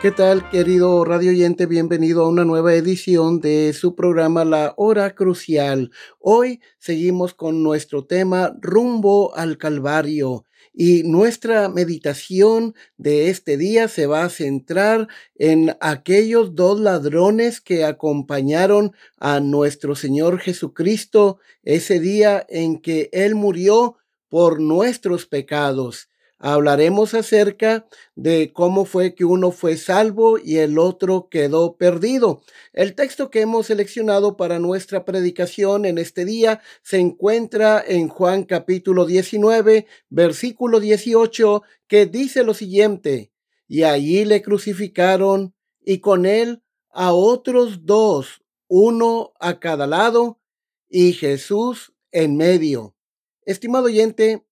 ¿Qué tal, querido radio oyente? Bienvenido a una nueva edición de su programa La Hora Crucial. Hoy seguimos con nuestro tema Rumbo al Calvario. Y nuestra meditación de este día se va a centrar en aquellos dos ladrones que acompañaron a nuestro Señor Jesucristo ese día en que Él murió por nuestros pecados hablaremos acerca de cómo fue que uno fue salvo y el otro quedó perdido. El texto que hemos seleccionado para nuestra predicación en este día se encuentra en Juan capítulo 19, versículo 18, que dice lo siguiente, y allí le crucificaron y con él a otros dos, uno a cada lado, y Jesús en medio. Estimado oyente,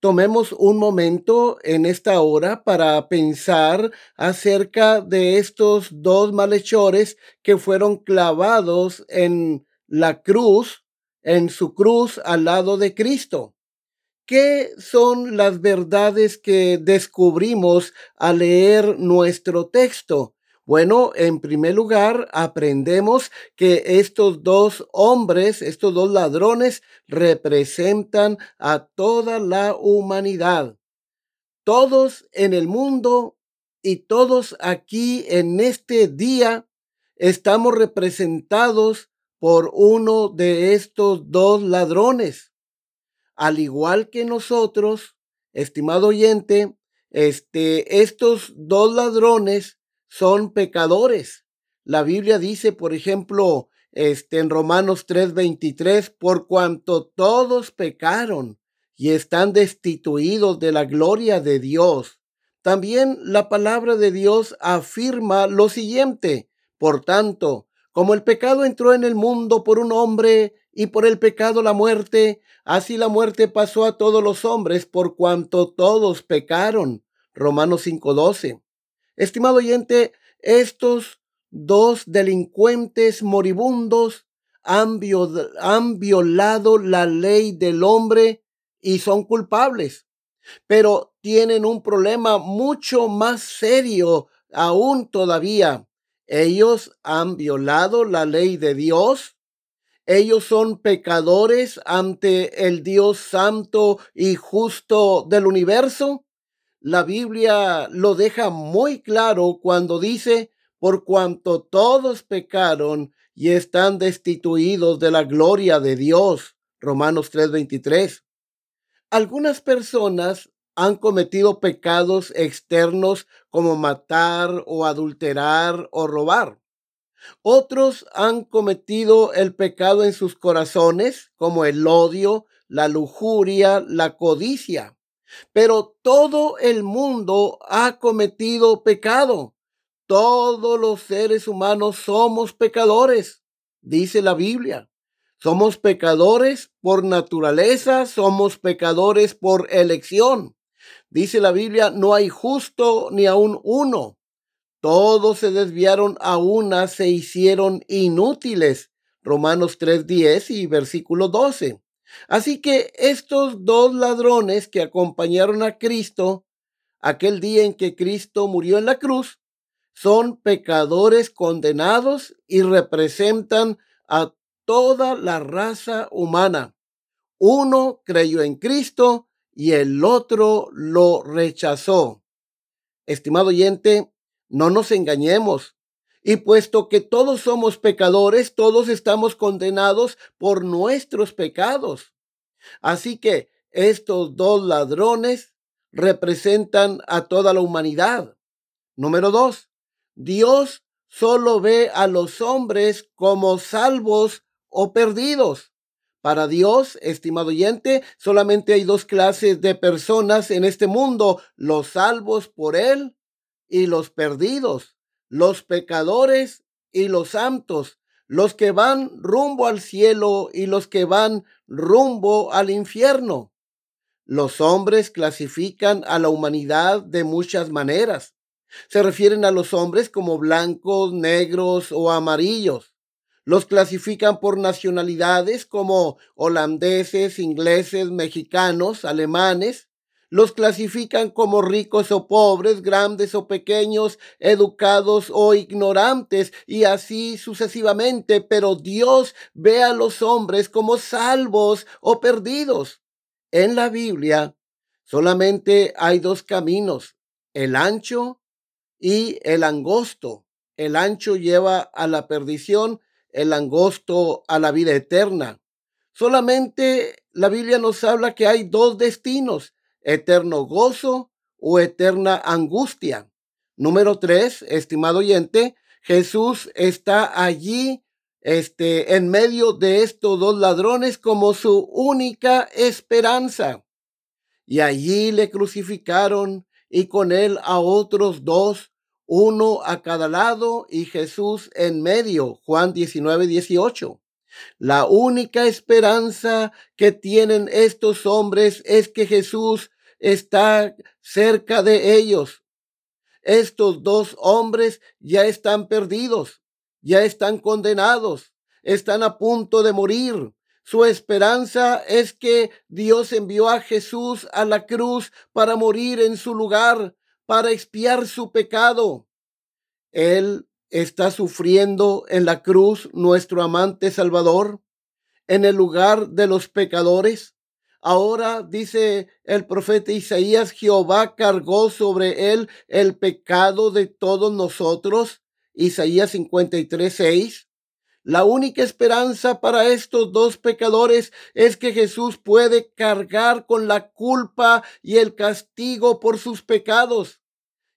Tomemos un momento en esta hora para pensar acerca de estos dos malhechores que fueron clavados en la cruz, en su cruz al lado de Cristo. ¿Qué son las verdades que descubrimos al leer nuestro texto? Bueno, en primer lugar, aprendemos que estos dos hombres, estos dos ladrones, representan a toda la humanidad. Todos en el mundo y todos aquí en este día estamos representados por uno de estos dos ladrones. Al igual que nosotros, estimado oyente, este, estos dos ladrones son pecadores. La Biblia dice, por ejemplo, este, en Romanos 3:23, por cuanto todos pecaron y están destituidos de la gloria de Dios. También la palabra de Dios afirma lo siguiente, por tanto, como el pecado entró en el mundo por un hombre y por el pecado la muerte, así la muerte pasó a todos los hombres por cuanto todos pecaron. Romanos 5:12. Estimado oyente, estos dos delincuentes moribundos han, violado la ley del hombre y son culpables, pero tienen un problema mucho más serio aún todavía. Ellos han violado la ley de Dios. Ellos son pecadores ante el Dios santo y justo del universo. La Biblia lo deja muy claro cuando dice, por cuanto todos pecaron y están destituidos de la gloria de Dios. Romanos 3:23. Algunas personas han cometido pecados externos como matar o adulterar o robar. Otros han cometido el pecado en sus corazones como el odio, la lujuria, la codicia. Pero todo el mundo ha cometido pecado. Todos los seres humanos somos pecadores, dice la Biblia. Somos pecadores por naturaleza, somos pecadores por elección. Dice la Biblia, no hay justo ni aun uno. Todos se desviaron a una, se hicieron inútiles. Romanos 3.10 y versículo 12. Así que estos dos ladrones que acompañaron a Cristo aquel día en que Cristo murió en la cruz son pecadores condenados y representan a toda la raza humana. Uno creyó en Cristo y el otro lo rechazó. Estimado oyente, no nos engañemos. Y puesto que todos somos pecadores, todos estamos condenados por nuestros pecados. Así que estos dos ladrones representan a toda la humanidad. Número dos, Dios solo ve a los hombres como salvos o perdidos. Para Dios, estimado oyente, solamente hay dos clases de personas en este mundo, los salvos por Él y los perdidos, los pecadores y los santos, los que van rumbo al cielo y los que van rumbo al infierno. Los hombres clasifican a la humanidad de muchas maneras. Se refieren a los hombres como blancos, negros o amarillos. Los clasifican por nacionalidades como holandeses, ingleses, mexicanos, alemanes. Los clasifican como ricos o pobres, grandes o pequeños, educados o ignorantes, y así sucesivamente. Pero Dios ve a los hombres como salvos o perdidos. En la Biblia solamente hay dos caminos, el ancho y el angosto. El ancho lleva a la perdición, el angosto a la vida eterna. Solamente la Biblia nos habla que hay dos destinos, eterno gozo o eterna angustia. Número tres, estimado oyente, Jesús está allí, este, en medio de estos dos ladrones como su única esperanza. Y allí le crucificaron y con él a otros dos uno a cada lado y Jesús en medio. Juan 19, 18. La única esperanza que tienen estos hombres es que Jesús está cerca de ellos. Estos dos hombres ya están perdidos, ya están condenados, están a punto de morir. Su esperanza es que Dios envió a Jesús a la cruz para morir en su lugar, para expiar su pecado. Él está sufriendo en la cruz nuestro amante Salvador en el lugar de los pecadores. Ahora dice el profeta Isaías, Jehová cargó sobre él el pecado de todos nosotros. Isaías 53, 6. La única esperanza para estos dos pecadores es que Jesús puede cargar con la culpa y el castigo por sus pecados.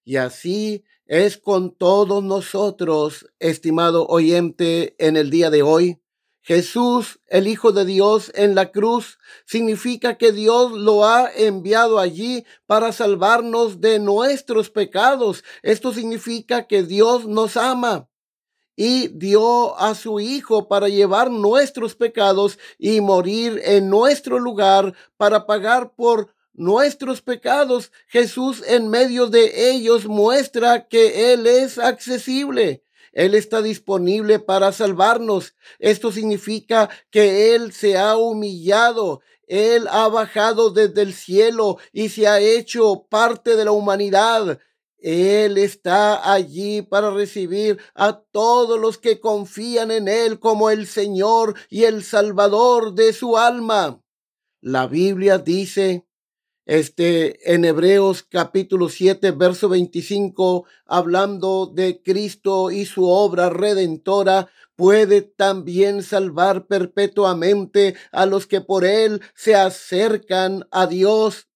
Y así es con todos nosotros, estimado oyente, en el día de hoy. Jesús, el Hijo de Dios en la cruz, significa que Dios lo ha enviado allí para salvarnos de nuestros pecados. Esto significa que Dios nos ama y dio a su Hijo para llevar nuestros pecados y morir en nuestro lugar para pagar por nuestros pecados. Jesús en medio de ellos muestra que Él es accesible. Él está disponible para salvarnos. Esto significa que Él se ha humillado. Él ha bajado desde el cielo y se ha hecho parte de la humanidad. Él está allí para recibir a todos los que confían en Él como el Señor y el Salvador de su alma. La Biblia dice este, en Hebreos capítulo 7, verso 25, hablando de Cristo y su obra redentora, puede también salvar perpetuamente a los que por él se acercan a Dios.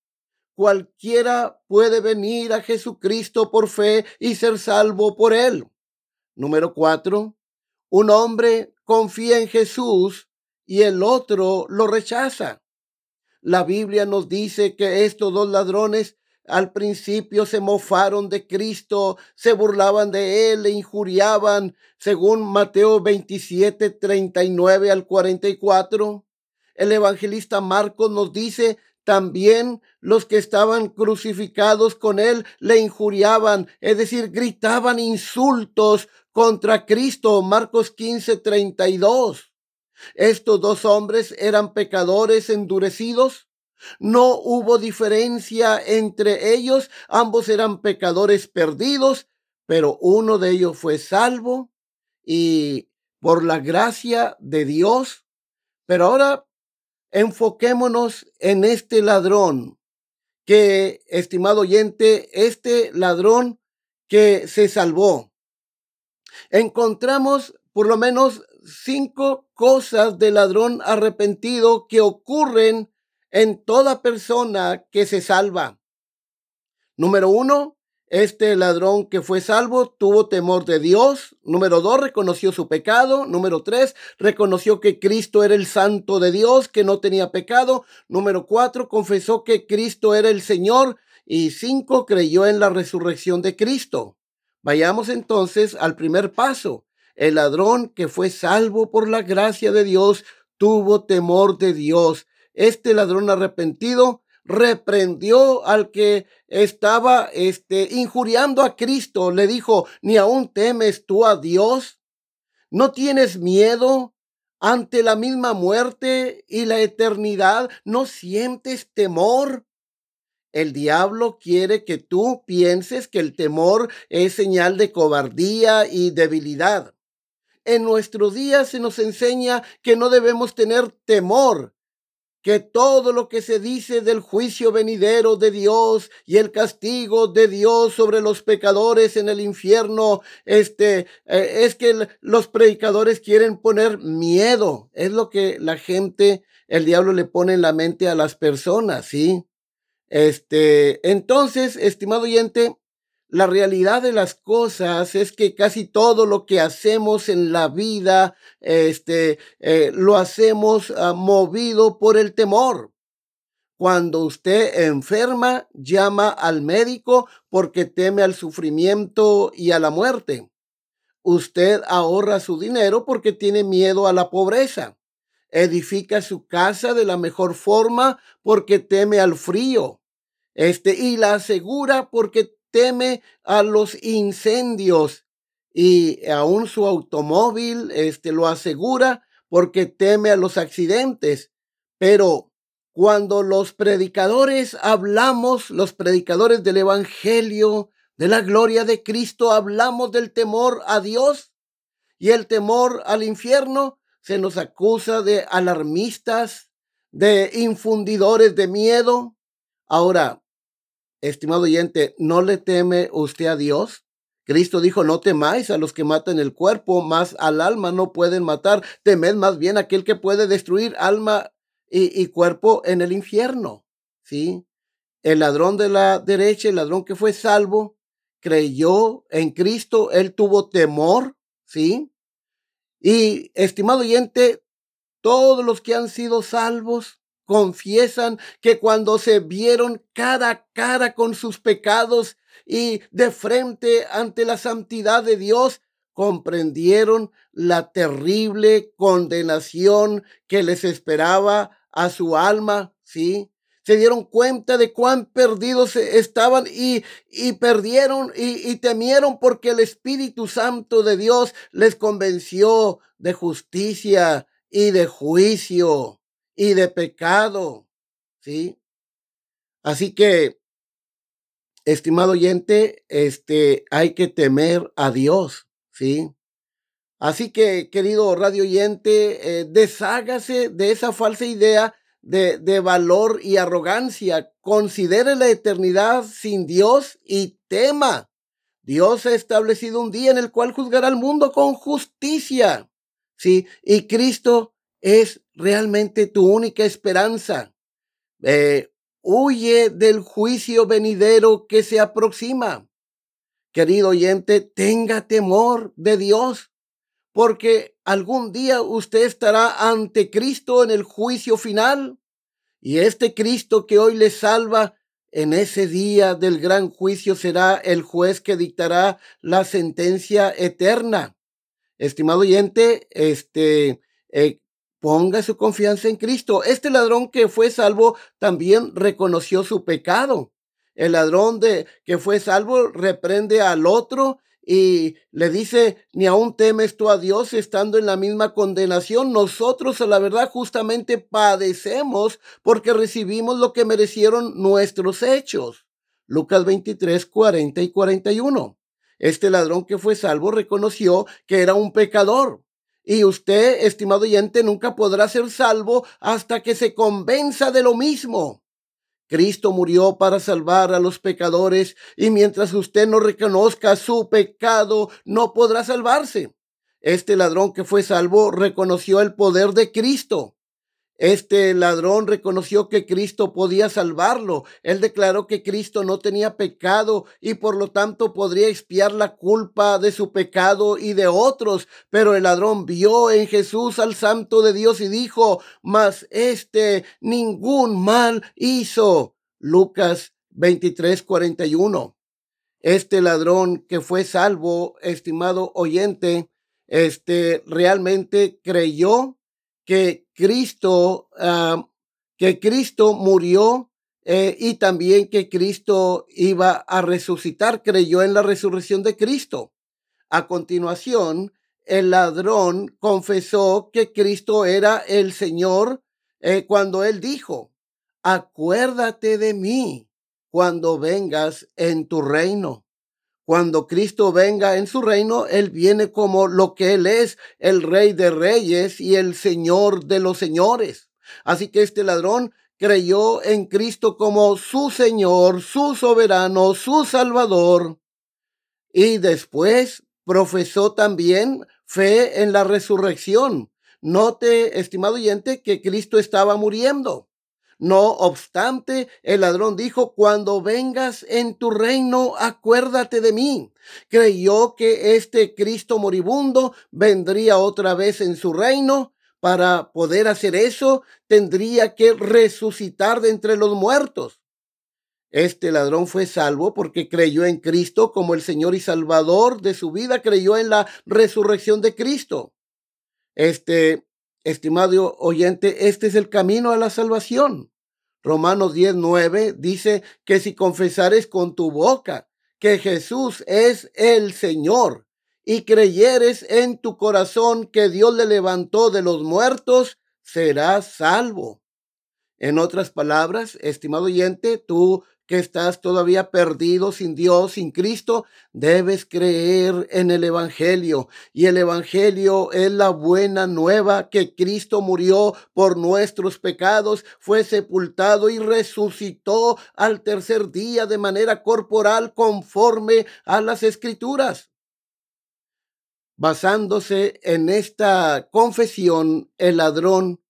Cualquiera puede venir a Jesucristo por fe y ser salvo por él. Número cuatro, un hombre confía en Jesús y el otro lo rechaza. La Biblia nos dice que estos dos ladrones al principio se mofaron de Cristo, se burlaban de él, le injuriaban, según Mateo 27, 39 al 44. El evangelista Marcos nos dice, también los que estaban crucificados con él le injuriaban, es decir, gritaban insultos contra Cristo. Marcos 15, 32. Estos dos hombres eran pecadores endurecidos. No hubo diferencia entre ellos. Ambos eran pecadores perdidos, pero uno de ellos fue salvo y por la gracia de Dios. Pero ahora enfoquémonos en este ladrón que, estimado oyente, este ladrón que se salvó. Encontramos por lo menos cinco cosas de ladrón arrepentido que ocurren en toda persona que se salva. Número uno, este ladrón que fue salvo tuvo temor de Dios. Número dos, reconoció su pecado. Número tres, reconoció que Cristo era el santo de Dios, que no tenía pecado. Número cuatro, confesó que Cristo era el Señor. Y cinco, creyó en la resurrección de Cristo. Vayamos entonces al primer paso. El ladrón que fue salvo por la gracia de Dios tuvo temor de Dios. Este ladrón arrepentido reprendió al que estaba este, injuriando a Cristo. Le dijo, ni aún temes tú a Dios. ¿No tienes miedo ante la misma muerte y la eternidad? ¿No sientes temor? El diablo quiere que tú pienses que el temor es señal de cobardía y debilidad. En nuestro día se nos enseña que no debemos tener temor, que todo lo que se dice del juicio venidero de Dios y el castigo de Dios sobre los pecadores en el infierno, este, eh, es que los predicadores quieren poner miedo. Es lo que la gente, el diablo le pone en la mente a las personas, ¿sí? Este, entonces, estimado oyente, la realidad de las cosas es que casi todo lo que hacemos en la vida, este, eh, lo hacemos ah, movido por el temor. Cuando usted enferma, llama al médico porque teme al sufrimiento y a la muerte. Usted ahorra su dinero porque tiene miedo a la pobreza. Edifica su casa de la mejor forma porque teme al frío. Este, y la asegura porque teme a los incendios y aún su automóvil este, lo asegura porque teme a los accidentes. Pero cuando los predicadores hablamos, los predicadores del Evangelio, de la gloria de Cristo, hablamos del temor a Dios y el temor al infierno, se nos acusa de alarmistas, de infundidores de miedo. Ahora, estimado oyente, ¿no le teme usted a Dios? Cristo dijo, no temáis a los que matan el cuerpo, más al alma no pueden matar. Temed más bien aquel que puede destruir alma y, y, cuerpo en el infierno. ¿Sí? El ladrón de la derecha, el ladrón que fue salvo, creyó en Cristo, él tuvo temor. ¿Sí? Y, estimado oyente, todos los que han sido salvos confiesan que cuando se vieron cara a cara con sus pecados y de frente ante la santidad de Dios, comprendieron la terrible condenación que les esperaba a su alma, ¿sí? Se dieron cuenta de cuán perdidos estaban y, y perdieron y temieron porque el Espíritu Santo de Dios les convenció de justicia y de juicio y de pecado, ¿sí? Así que, estimado oyente, este, hay que temer a Dios, ¿sí? Así que, querido radio oyente, eh, deshágase de esa falsa idea de, de valor y arrogancia. Considere la eternidad sin Dios y tema. Dios ha establecido un día en el cual juzgará al mundo con justicia. Sí, y Cristo es realmente tu única esperanza. Eh, huye del juicio venidero que se aproxima. Querido oyente, tenga temor de Dios, porque algún día usted estará ante Cristo en el juicio final. Y este Cristo que hoy le salva, en ese día del gran juicio será el juez que dictará la sentencia eterna. Estimado oyente, este, eh, Ponga su confianza en Cristo. Este ladrón que fue salvo también reconoció su pecado. El ladrón de que fue salvo reprende al otro y le dice, ni aún temes tú a Dios estando en la misma condenación. Nosotros a la verdad justamente padecemos porque recibimos lo que merecieron nuestros hechos. Lucas 23, 40 y 41. Este ladrón que fue salvo reconoció que era un pecador. Y usted, estimado oyente, nunca podrá ser salvo hasta que se convenza de lo mismo. Cristo murió para salvar a los pecadores y mientras usted no reconozca su pecado, no podrá salvarse. Este ladrón que fue salvo reconoció el poder de Cristo. Este ladrón reconoció que Cristo podía salvarlo. Él declaró que Cristo no tenía pecado y por lo tanto podría expiar la culpa de su pecado y de otros. Pero el ladrón vio en Jesús al santo de Dios y dijo, mas este ningún mal hizo. Lucas 23, 41. Este ladrón que fue salvo, estimado oyente, este realmente creyó que Cristo, ah, que Cristo murió eh, y también que Cristo iba a resucitar, creyó en la resurrección de Cristo. A continuación, el ladrón confesó que Cristo era el Señor eh, cuando él dijo, acuérdate de mí cuando vengas en tu reino. Cuando Cristo venga en su reino, Él viene como lo que Él es, el Rey de Reyes y el Señor de los Señores. Así que este ladrón creyó en Cristo como su Señor, su soberano, su Salvador. Y después profesó también fe en la resurrección. Note, estimado oyente, que Cristo estaba muriendo. No obstante, el ladrón dijo, cuando vengas en tu reino, acuérdate de mí. Creyó que este Cristo moribundo vendría otra vez en su reino. Para poder hacer eso, tendría que resucitar de entre los muertos. Este ladrón fue salvo porque creyó en Cristo como el Señor y Salvador de su vida, creyó en la resurrección de Cristo. Este Estimado oyente, este es el camino a la salvación. Romanos 10:9 dice que si confesares con tu boca que Jesús es el Señor y creyeres en tu corazón que Dios le levantó de los muertos, serás salvo. En otras palabras, estimado oyente, tú que estás todavía perdido sin Dios, sin Cristo, debes creer en el Evangelio. Y el Evangelio es la buena nueva que Cristo murió por nuestros pecados, fue sepultado y resucitó al tercer día de manera corporal conforme a las escrituras. Basándose en esta confesión, el ladrón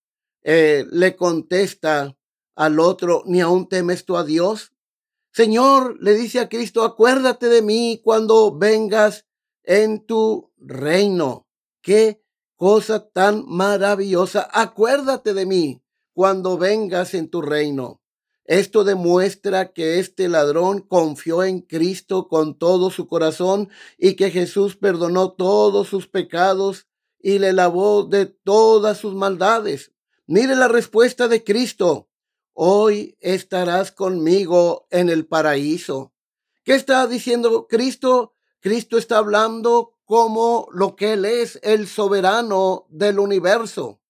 eh, le contesta al otro, ¿ni aún temes tú a Dios? Señor, le dice a Cristo, acuérdate de mí cuando vengas en tu reino. Qué cosa tan maravillosa. Acuérdate de mí cuando vengas en tu reino. Esto demuestra que este ladrón confió en Cristo con todo su corazón y que Jesús perdonó todos sus pecados y le lavó de todas sus maldades. Mire la respuesta de Cristo hoy estarás conmigo en el paraíso. ¿Qué está diciendo Cristo? Cristo está hablando como lo que Él es, el soberano del universo.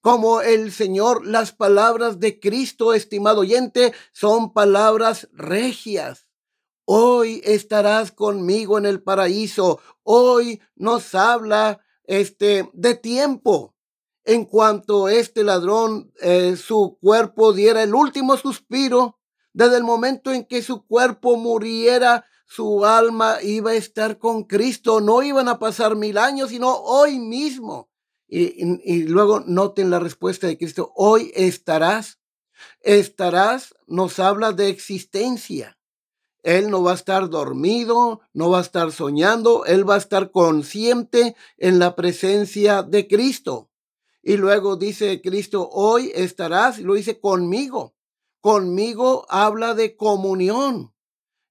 Como el Señor, las palabras de Cristo, estimado oyente, son palabras regias. Hoy estarás conmigo en el paraíso. Hoy nos habla este de tiempo en cuanto este ladrón, eh, su cuerpo diera el último suspiro, desde el momento en que su cuerpo muriera, su alma iba a estar con Cristo. No iban a pasar mil años, sino hoy mismo. Y, y luego noten la respuesta de Cristo. Hoy estarás. Estarás nos habla de existencia. Él no va a estar dormido, no va a estar soñando, él va a estar consciente en la presencia de Cristo. Y luego dice Cristo, hoy estarás, y lo dice conmigo. Conmigo habla de comunión.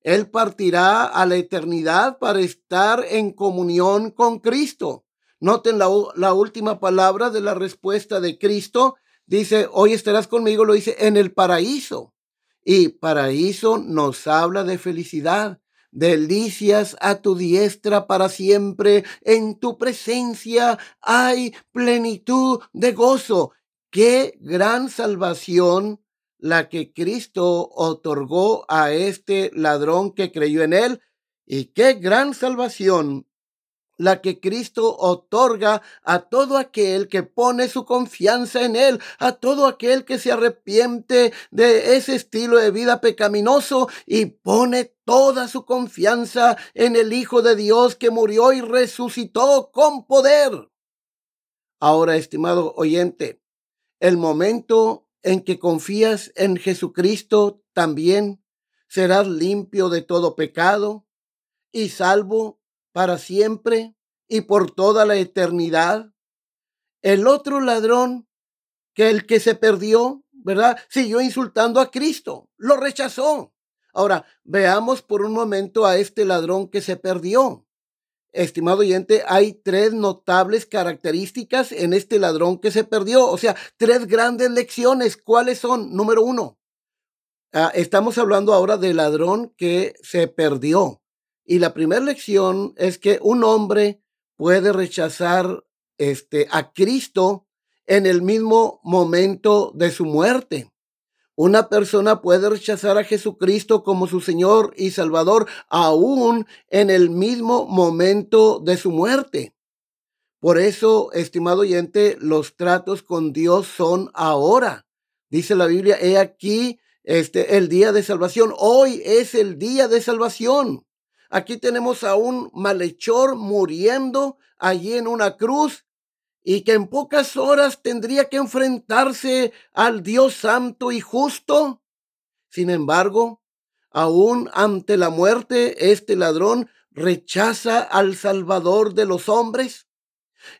Él partirá a la eternidad para estar en comunión con Cristo. Noten la, la, última palabra de la respuesta de Cristo. Dice, hoy estarás conmigo, lo dice, en el paraíso. Y paraíso nos habla de felicidad, delicias a tu diestra para siempre, en tu presencia hay plenitud de gozo. Qué gran salvación la que Cristo otorgó a este ladrón que creyó en él. Y qué gran salvación la que Cristo otorga a todo aquel que pone su confianza en Él, a todo aquel que se arrepiente de ese estilo de vida pecaminoso y pone toda su confianza en el Hijo de Dios que murió y resucitó con poder. Ahora, estimado oyente, el momento en que confías en Jesucristo, también serás limpio de todo pecado y salvo para siempre y por toda la eternidad. El otro ladrón que el que se perdió, ¿verdad? Siguió insultando a Cristo, lo rechazó. Ahora, veamos por un momento a este ladrón que se perdió. Estimado oyente, hay tres notables características en este ladrón que se perdió. O sea, tres grandes lecciones. ¿Cuáles son? Número uno, ah, estamos hablando ahora del ladrón que se perdió. Y la primera lección es que un hombre puede rechazar este, a Cristo en el mismo momento de su muerte. Una persona puede rechazar a Jesucristo como su Señor y Salvador aún en el mismo momento de su muerte. Por eso, estimado oyente, los tratos con Dios son ahora. Dice la Biblia, he aquí este el día de salvación. Hoy es el día de salvación. Aquí tenemos a un malhechor muriendo allí en una cruz y que en pocas horas tendría que enfrentarse al Dios santo y justo. Sin embargo, aún ante la muerte, este ladrón rechaza al Salvador de los hombres.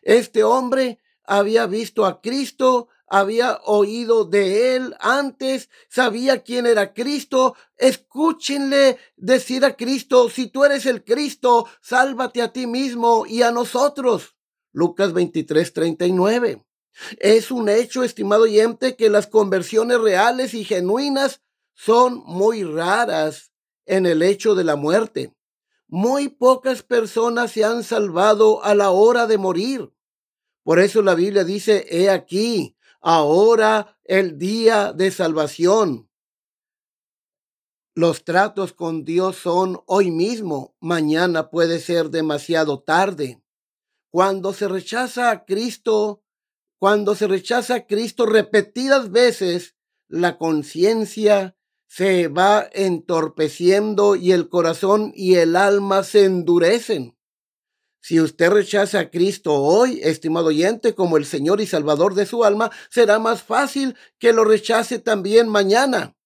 Este hombre había visto a Cristo, había oído de él antes, sabía quién era Cristo. Escúchenle decir a Cristo, si tú eres el Cristo, sálvate a ti mismo y a nosotros. Lucas 23, 39. Es un hecho, estimado oyente, que las conversiones reales y genuinas son muy raras en el hecho de la muerte. Muy pocas personas se han salvado a la hora de morir. Por eso la Biblia dice, he aquí, ahora el día de salvación. Los tratos con Dios son hoy mismo, mañana puede ser demasiado tarde. Cuando se rechaza a Cristo, cuando se rechaza a Cristo repetidas veces, la conciencia se va entorpeciendo y el corazón y el alma se endurecen. Si usted rechaza a Cristo hoy, estimado oyente, como el Señor y Salvador de su alma, será más fácil que lo rechace también mañana.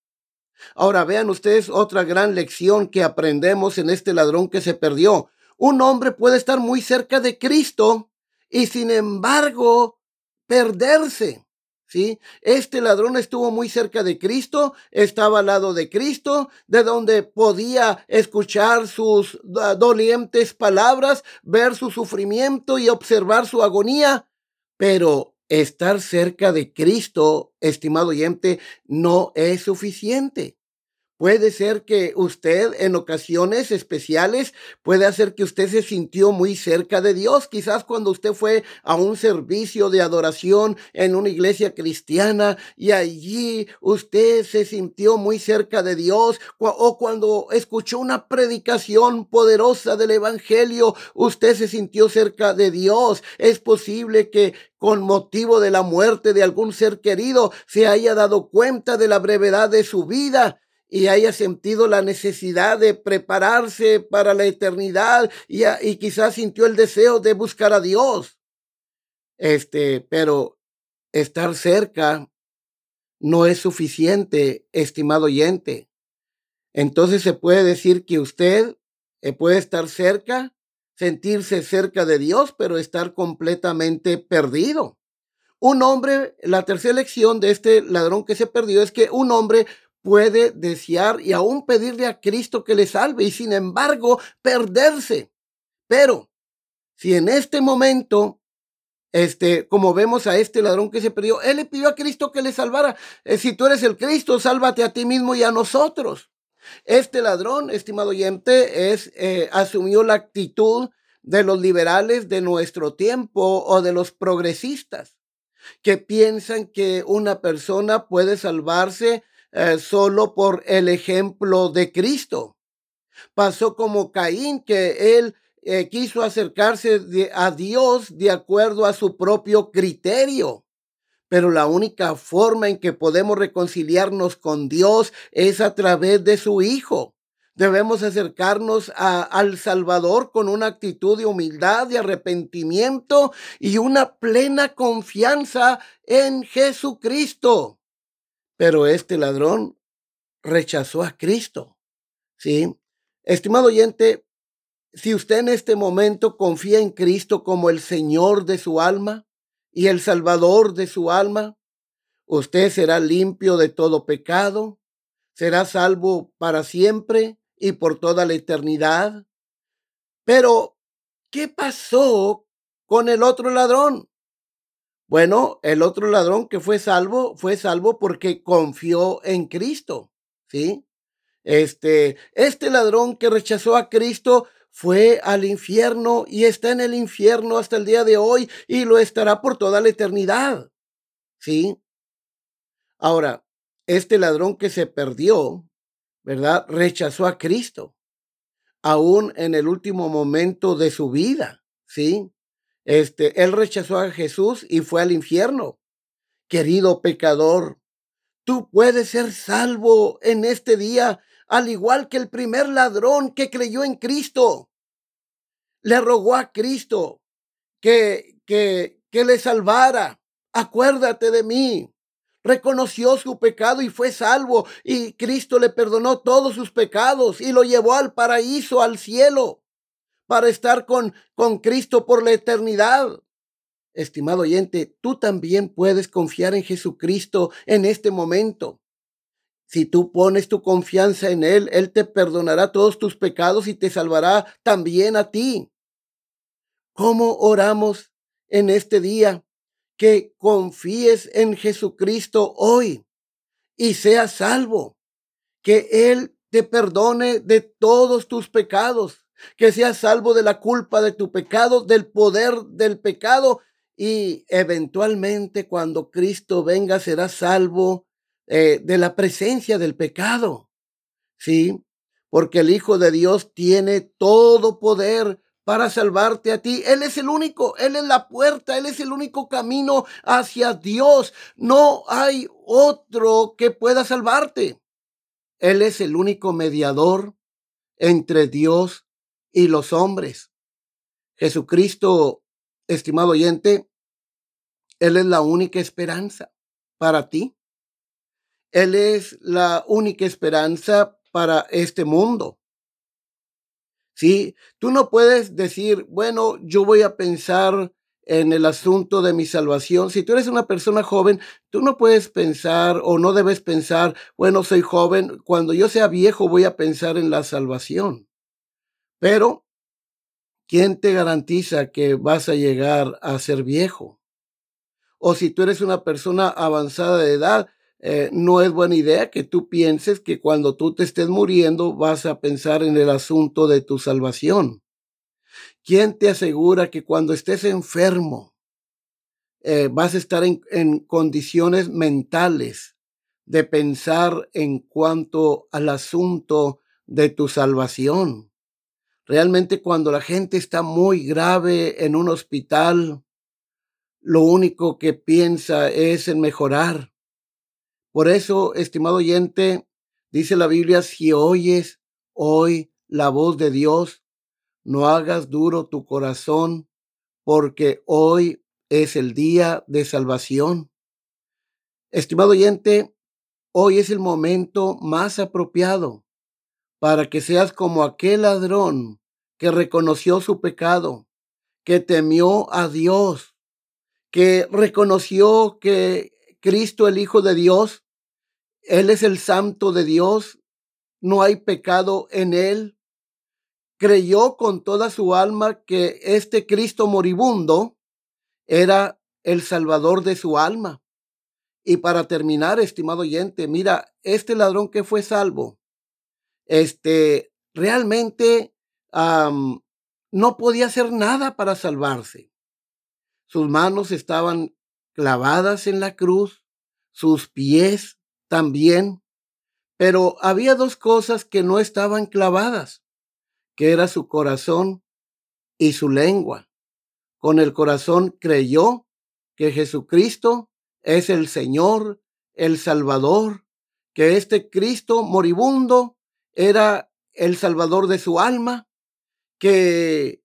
Ahora vean ustedes otra gran lección que aprendemos en este ladrón que se perdió. Un hombre puede estar muy cerca de Cristo y sin embargo perderse. ¿Sí? Este ladrón estuvo muy cerca de Cristo, estaba al lado de Cristo, de donde podía escuchar sus dolientes palabras, ver su sufrimiento y observar su agonía, pero estar cerca de Cristo, estimado oyente, no es suficiente. Puede ser que usted en ocasiones especiales puede hacer que usted se sintió muy cerca de Dios. Quizás cuando usted fue a un servicio de adoración en una iglesia cristiana y allí usted se sintió muy cerca de Dios o cuando escuchó una predicación poderosa del Evangelio, usted se sintió cerca de Dios. Es posible que con motivo de la muerte de algún ser querido se haya dado cuenta de la brevedad de su vida y haya sentido la necesidad de prepararse para la eternidad y, y quizás sintió el deseo de buscar a Dios. Este, pero estar cerca no es suficiente, estimado oyente. Entonces se puede decir que usted eh, puede estar cerca, sentirse cerca de Dios, pero estar completamente perdido. Un hombre, la tercera lección de este ladrón que se perdió es que un hombre puede desear y aún pedirle a Cristo que le salve y sin embargo perderse. Pero si en este momento, este, como vemos a este ladrón que se perdió, él le pidió a Cristo que le salvara. Eh, si tú eres el Cristo, sálvate a ti mismo y a nosotros. Este ladrón, estimado oyente, es, eh, asumió la actitud de los liberales de nuestro tiempo o de los progresistas que piensan que una persona puede salvarse eh, solo por el ejemplo de Cristo. Pasó como Caín, que él eh, quiso acercarse a Dios de acuerdo a su propio criterio. Pero la única forma en que podemos reconciliarnos con Dios es a través de su Hijo. Debemos acercarnos al Salvador con una actitud de humildad, de arrepentimiento y una plena confianza en Jesucristo. Pero este ladrón rechazó a Cristo. ¿Sí? Estimado oyente, si usted en este momento confía en Cristo como el Señor de su alma y el Salvador de su alma, usted será limpio de todo pecado, será salvo para siempre y por toda la eternidad. Pero, ¿qué pasó con el otro ladrón? Bueno, el otro ladrón que fue salvo, fue salvo porque confió en Cristo, ¿sí? Este, este ladrón que rechazó a Cristo fue al infierno y está en el infierno hasta el día de hoy y lo estará por toda la eternidad, ¿sí? Ahora, este ladrón que se perdió, ¿verdad? Rechazó a Cristo, aún en el último momento de su vida, ¿sí? Este, él rechazó a Jesús y fue al infierno. Querido pecador, tú puedes ser salvo en este día, al igual que el primer ladrón que creyó en Cristo. Le rogó a Cristo que, que, que le salvara. Acuérdate de mí reconoció su pecado y fue salvo, y Cristo le perdonó todos sus pecados y lo llevó al paraíso, al cielo, para estar con, con Cristo por la eternidad. Estimado oyente, tú también puedes confiar en Jesucristo en este momento. Si tú pones tu confianza en Él, Él te perdonará todos tus pecados y te salvará también a ti. ¿Cómo oramos en este día? que confíes en Jesucristo hoy y seas salvo, que Él te perdone de todos tus pecados, que seas salvo de la culpa de tu pecado, del poder del pecado y eventualmente cuando Cristo venga serás salvo eh, de la presencia del pecado. Sí, porque el Hijo de Dios tiene todo poder para salvarte a ti. Él es el único, Él es la puerta, Él es el único camino hacia Dios. No hay otro que pueda salvarte. Él es el único mediador entre Dios y los hombres. Jesucristo, estimado oyente, Él es la única esperanza para ti. Él es la única esperanza para este mundo. Sí, tú no puedes decir, bueno, yo voy a pensar en el asunto de mi salvación. Si tú eres una persona joven, tú no puedes pensar o no debes pensar, bueno, soy joven, cuando yo sea viejo voy a pensar en la salvación. Pero, ¿quién te garantiza que vas a llegar a ser viejo? O si tú eres una persona avanzada de edad, eh, no es buena idea que tú pienses que cuando tú te estés muriendo vas a pensar en el asunto de tu salvación. ¿Quién te asegura que cuando estés enfermo eh, vas a estar en, en condiciones mentales de pensar en cuanto al asunto de tu salvación? Realmente cuando la gente está muy grave en un hospital, lo único que piensa es en mejorar por eso, estimado oyente, dice la Biblia, si oyes hoy la voz de Dios, no hagas duro tu corazón, porque hoy es el día de salvación. Estimado oyente, hoy es el momento más apropiado para que seas como aquel ladrón que reconoció su pecado, que temió a Dios, que reconoció que Cristo, el Hijo de Dios, él es el santo de Dios, no hay pecado en él. Creyó con toda su alma que este Cristo moribundo era el salvador de su alma. Y para terminar, estimado oyente, mira, este ladrón que fue salvo, este, realmente no podía hacer nada para salvarse. Sus manos estaban clavadas en la cruz, sus pies también, pero había dos cosas que no estaban clavadas, que era su corazón y su lengua. Con el corazón creyó que Jesucristo es el Señor, el Salvador, que este Cristo moribundo era el Salvador de su alma, que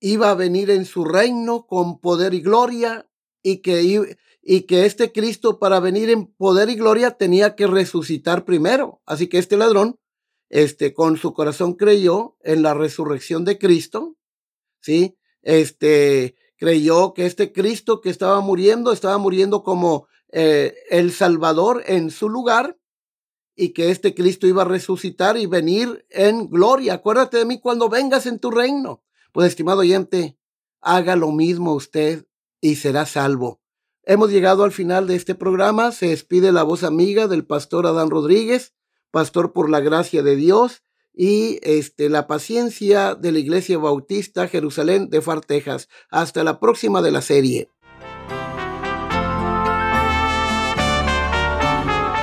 iba a venir en su reino con poder y gloria y que, y que este Cristo para venir en poder y gloria tenía que resucitar primero. Así que este ladrón, este, con su corazón creyó en la resurrección de Cristo, ¿sí? Este, creyó que este Cristo que estaba muriendo, estaba muriendo como eh, el Salvador en su lugar y que este Cristo iba a resucitar y venir en gloria. Acuérdate de mí cuando vengas en tu reino. Pues, estimado oyente, haga lo mismo usted y será salvo. Hemos llegado al final de este programa. Se despide la voz amiga del pastor Adán Rodríguez, pastor por la gracia de Dios y este, la paciencia de la Iglesia Bautista Jerusalén de Far, Texas. Hasta la próxima de la serie.